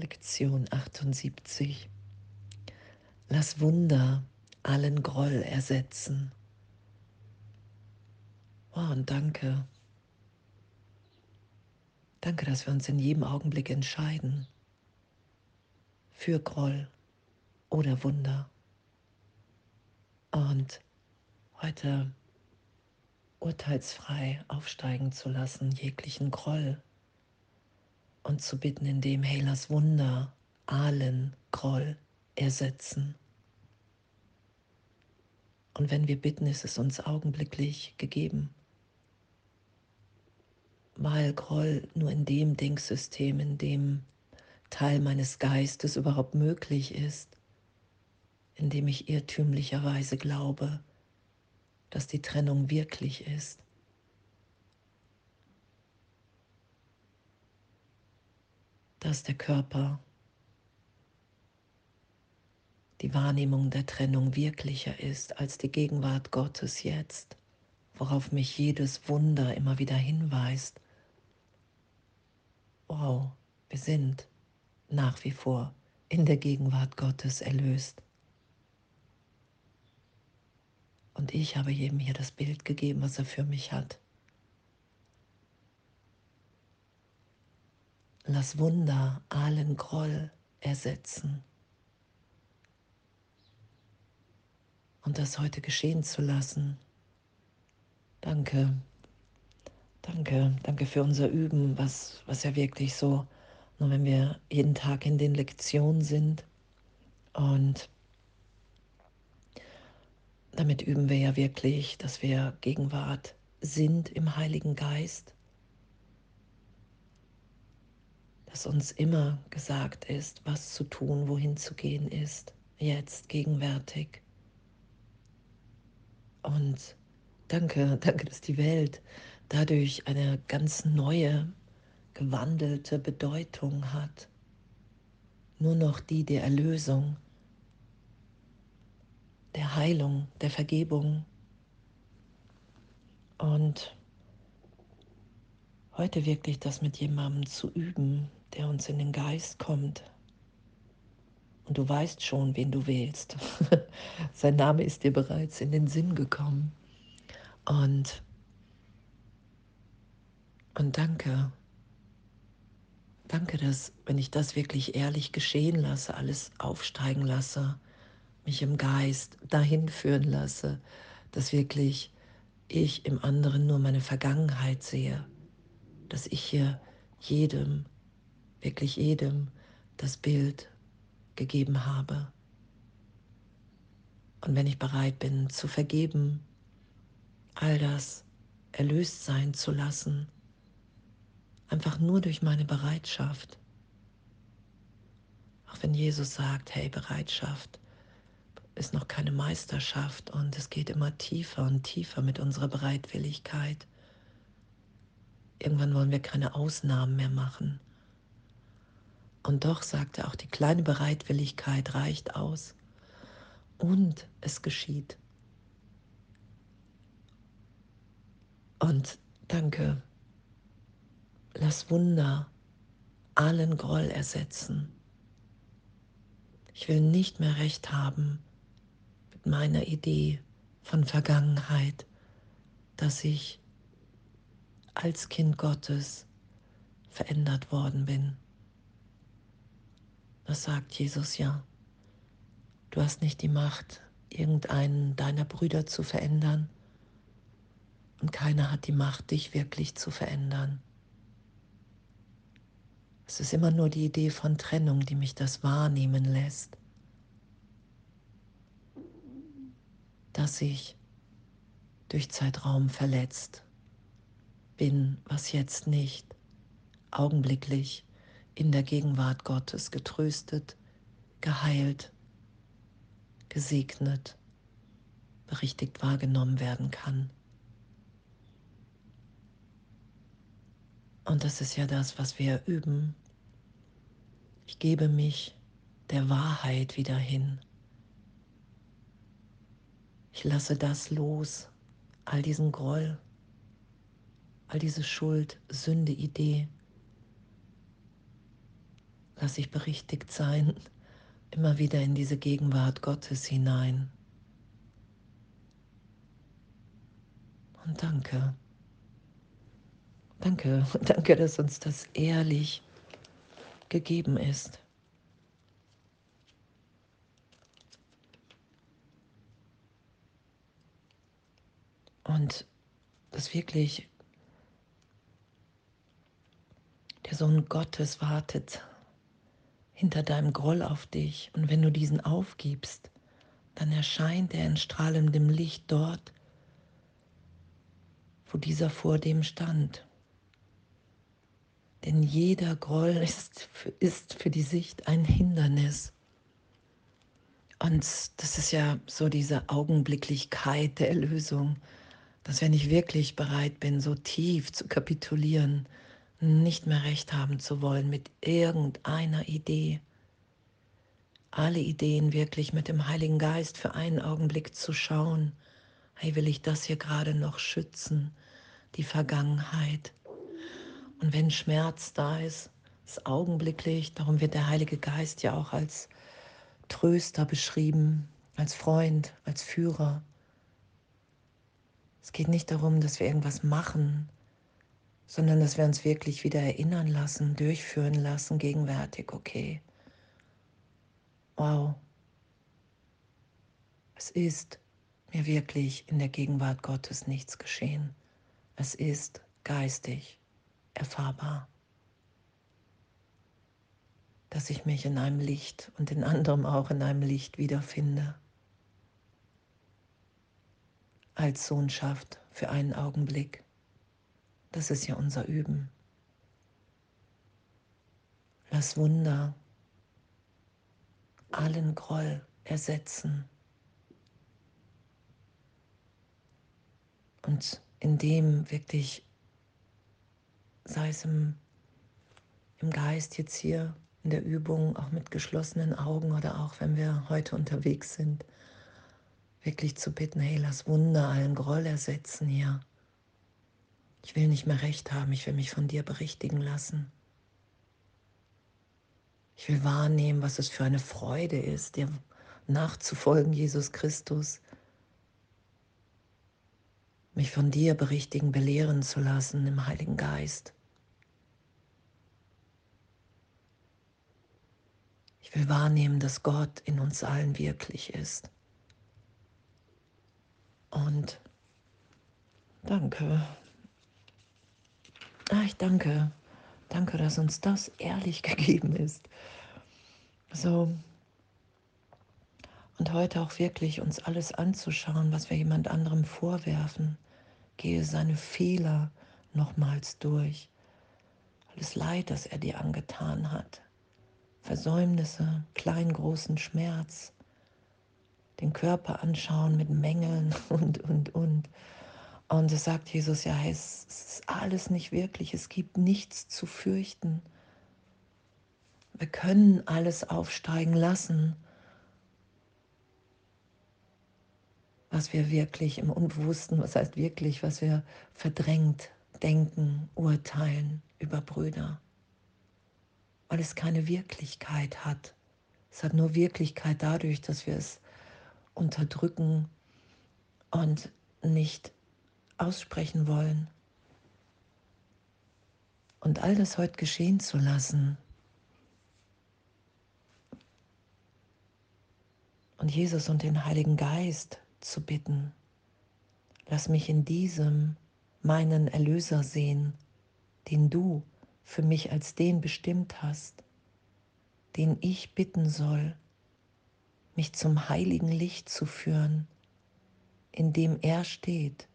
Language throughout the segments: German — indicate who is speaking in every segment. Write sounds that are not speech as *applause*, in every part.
Speaker 1: Lektion 78. Lass Wunder allen Groll ersetzen. Oh, und danke. Danke, dass wir uns in jedem Augenblick entscheiden für Groll oder Wunder. Und heute urteilsfrei aufsteigen zu lassen, jeglichen Groll und zu bitten, indem, hey, lass Wunder allen Groll ersetzen. Und wenn wir bitten, ist es uns augenblicklich gegeben, weil Groll nur in dem Denksystem, in dem Teil meines Geistes überhaupt möglich ist, in dem ich irrtümlicherweise glaube, dass die Trennung wirklich ist. Dass der Körper die Wahrnehmung der Trennung wirklicher ist als die Gegenwart Gottes jetzt, worauf mich jedes Wunder immer wieder hinweist. Wow, wir sind nach wie vor in der Gegenwart Gottes erlöst. Und ich habe jedem hier das Bild gegeben, was er für mich hat. Lass Wunder allen Groll ersetzen. Und das heute geschehen zu lassen. Danke. Danke. Danke für unser Üben, was, was ja wirklich so, nur wenn wir jeden Tag in den Lektionen sind. Und damit üben wir ja wirklich, dass wir Gegenwart sind im Heiligen Geist dass uns immer gesagt ist, was zu tun, wohin zu gehen ist, jetzt, gegenwärtig. Und danke, danke, dass die Welt dadurch eine ganz neue, gewandelte Bedeutung hat. Nur noch die der Erlösung, der Heilung, der Vergebung. Und heute wirklich das mit jemandem zu üben, der uns in den Geist kommt. Und du weißt schon, wen du wählst. *laughs* Sein Name ist dir bereits in den Sinn gekommen. Und, und danke. Danke, dass, wenn ich das wirklich ehrlich geschehen lasse, alles aufsteigen lasse, mich im Geist dahin führen lasse, dass wirklich ich im anderen nur meine Vergangenheit sehe, dass ich hier jedem wirklich jedem das Bild gegeben habe. Und wenn ich bereit bin zu vergeben, all das erlöst sein zu lassen, einfach nur durch meine Bereitschaft. Auch wenn Jesus sagt, hey, Bereitschaft ist noch keine Meisterschaft und es geht immer tiefer und tiefer mit unserer Bereitwilligkeit. Irgendwann wollen wir keine Ausnahmen mehr machen. Und doch sagte auch die kleine Bereitwilligkeit reicht aus. Und es geschieht. Und danke. Lass Wunder allen Groll ersetzen. Ich will nicht mehr recht haben mit meiner Idee von Vergangenheit, dass ich als Kind Gottes verändert worden bin. Das sagt Jesus ja. Du hast nicht die Macht, irgendeinen deiner Brüder zu verändern. Und keiner hat die Macht, dich wirklich zu verändern. Es ist immer nur die Idee von Trennung, die mich das wahrnehmen lässt, dass ich durch Zeitraum verletzt bin, was jetzt nicht, augenblicklich in der Gegenwart Gottes getröstet, geheilt, gesegnet, berichtigt wahrgenommen werden kann. Und das ist ja das, was wir üben. Ich gebe mich der Wahrheit wieder hin. Ich lasse das los, all diesen Groll, all diese Schuld, Sünde, Idee, Lass ich berichtigt sein, immer wieder in diese Gegenwart Gottes hinein. Und danke. Danke, *laughs* danke, dass uns das ehrlich gegeben ist. Und dass wirklich der Sohn Gottes wartet hinter deinem Groll auf dich. Und wenn du diesen aufgibst, dann erscheint er in strahlendem Licht dort, wo dieser vor dem stand. Denn jeder Groll ist, ist für die Sicht ein Hindernis. Und das ist ja so diese Augenblicklichkeit der Erlösung, dass wenn ich wirklich bereit bin, so tief zu kapitulieren, nicht mehr recht haben zu wollen mit irgendeiner Idee, alle Ideen wirklich mit dem Heiligen Geist für einen Augenblick zu schauen, hey, will ich das hier gerade noch schützen, die Vergangenheit. Und wenn Schmerz da ist, ist augenblicklich, darum wird der Heilige Geist ja auch als Tröster beschrieben, als Freund, als Führer. Es geht nicht darum, dass wir irgendwas machen, sondern dass wir uns wirklich wieder erinnern lassen, durchführen lassen, gegenwärtig, okay. Wow. Es ist mir wirklich in der Gegenwart Gottes nichts geschehen. Es ist geistig erfahrbar, dass ich mich in einem Licht und in anderem auch in einem Licht wiederfinde als Sohnschaft für einen Augenblick. Das ist ja unser Üben. Lass Wunder allen Groll ersetzen. Und indem wirklich, sei es im, im Geist jetzt hier in der Übung, auch mit geschlossenen Augen oder auch wenn wir heute unterwegs sind, wirklich zu bitten, hey, lass Wunder allen Groll ersetzen hier. Ich will nicht mehr recht haben, ich will mich von dir berichtigen lassen. Ich will wahrnehmen, was es für eine Freude ist, dir nachzufolgen, Jesus Christus. Mich von dir berichtigen, belehren zu lassen im Heiligen Geist. Ich will wahrnehmen, dass Gott in uns allen wirklich ist. Und danke. Ah, ich danke. Danke, dass uns das ehrlich *laughs* gegeben ist. So. Und heute auch wirklich uns alles anzuschauen, was wir jemand anderem vorwerfen. Gehe seine Fehler nochmals durch. Alles Leid, das er dir angetan hat. Versäumnisse, kleinen, großen Schmerz, den Körper anschauen mit Mängeln *laughs* und, und, und. Und es sagt Jesus, ja, es ist alles nicht wirklich, es gibt nichts zu fürchten. Wir können alles aufsteigen lassen, was wir wirklich im Unbewussten, was heißt wirklich, was wir verdrängt denken, urteilen über Brüder. Weil es keine Wirklichkeit hat. Es hat nur Wirklichkeit dadurch, dass wir es unterdrücken und nicht aussprechen wollen. Und all das heute geschehen zu lassen. Und Jesus und den Heiligen Geist zu bitten, lass mich in diesem meinen Erlöser sehen, den du für mich als den bestimmt hast, den ich bitten soll, mich zum heiligen Licht zu führen, in dem er steht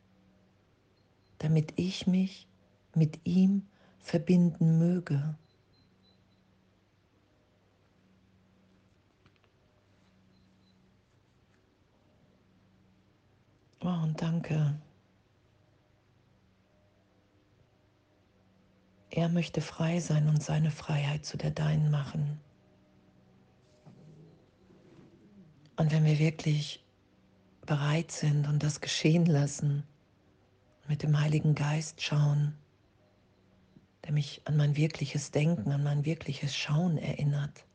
Speaker 1: damit ich mich mit ihm verbinden möge. Oh, und danke. Er möchte frei sein und seine Freiheit zu der deinen machen. Und wenn wir wirklich bereit sind und das geschehen lassen, mit dem Heiligen Geist schauen, der mich an mein wirkliches Denken, an mein wirkliches Schauen erinnert,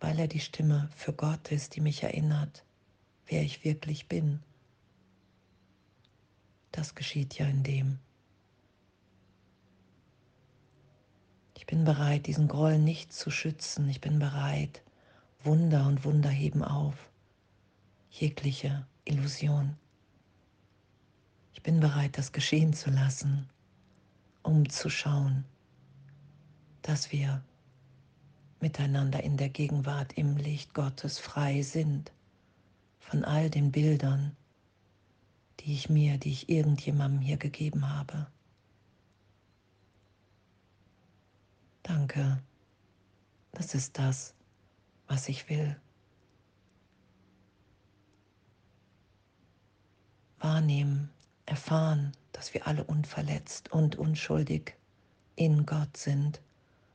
Speaker 1: weil er die Stimme für Gott ist, die mich erinnert, wer ich wirklich bin. Das geschieht ja in dem. Ich bin bereit, diesen Groll nicht zu schützen. Ich bin bereit, Wunder und Wunder heben auf. Jegliche Illusion. Ich bin bereit, das geschehen zu lassen, um zu schauen, dass wir miteinander in der Gegenwart im Licht Gottes frei sind von all den Bildern, die ich mir, die ich irgendjemandem hier gegeben habe. Danke, das ist das, was ich will. Wahrnehmen, erfahren, dass wir alle unverletzt und unschuldig in Gott sind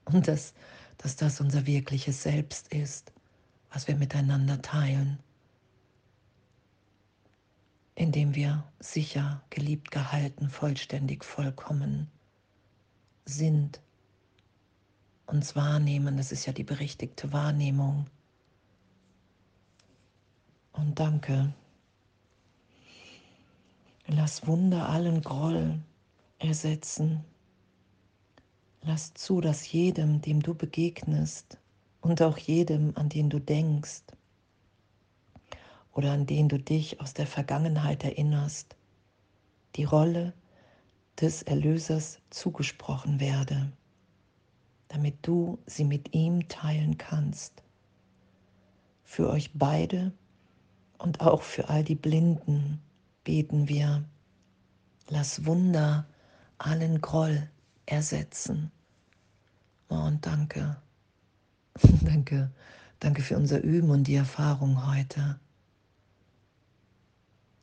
Speaker 1: und dass, dass das unser wirkliches Selbst ist, was wir miteinander teilen, indem wir sicher, geliebt, gehalten, vollständig, vollkommen sind, uns wahrnehmen, das ist ja die berichtigte Wahrnehmung. Und danke. Lass Wunder allen Groll ersetzen. Lass zu, dass jedem, dem du begegnest und auch jedem, an den du denkst oder an den du dich aus der Vergangenheit erinnerst, die Rolle des Erlösers zugesprochen werde, damit du sie mit ihm teilen kannst. Für euch beide und auch für all die Blinden, beten wir, lass Wunder allen Groll ersetzen. Oh, und danke, *laughs* danke, danke für unser Üben und die Erfahrung heute,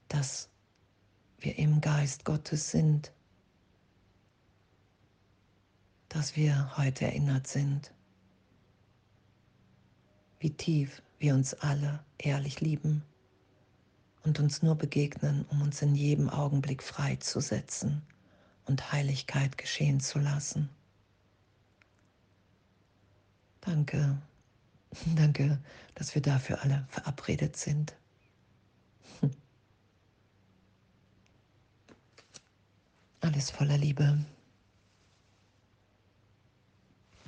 Speaker 1: dass wir im Geist Gottes sind, dass wir heute erinnert sind, wie tief wir uns alle ehrlich lieben und uns nur begegnen, um uns in jedem Augenblick freizusetzen und Heiligkeit geschehen zu lassen. Danke, *laughs* danke, dass wir dafür alle verabredet sind. *laughs* Alles voller Liebe.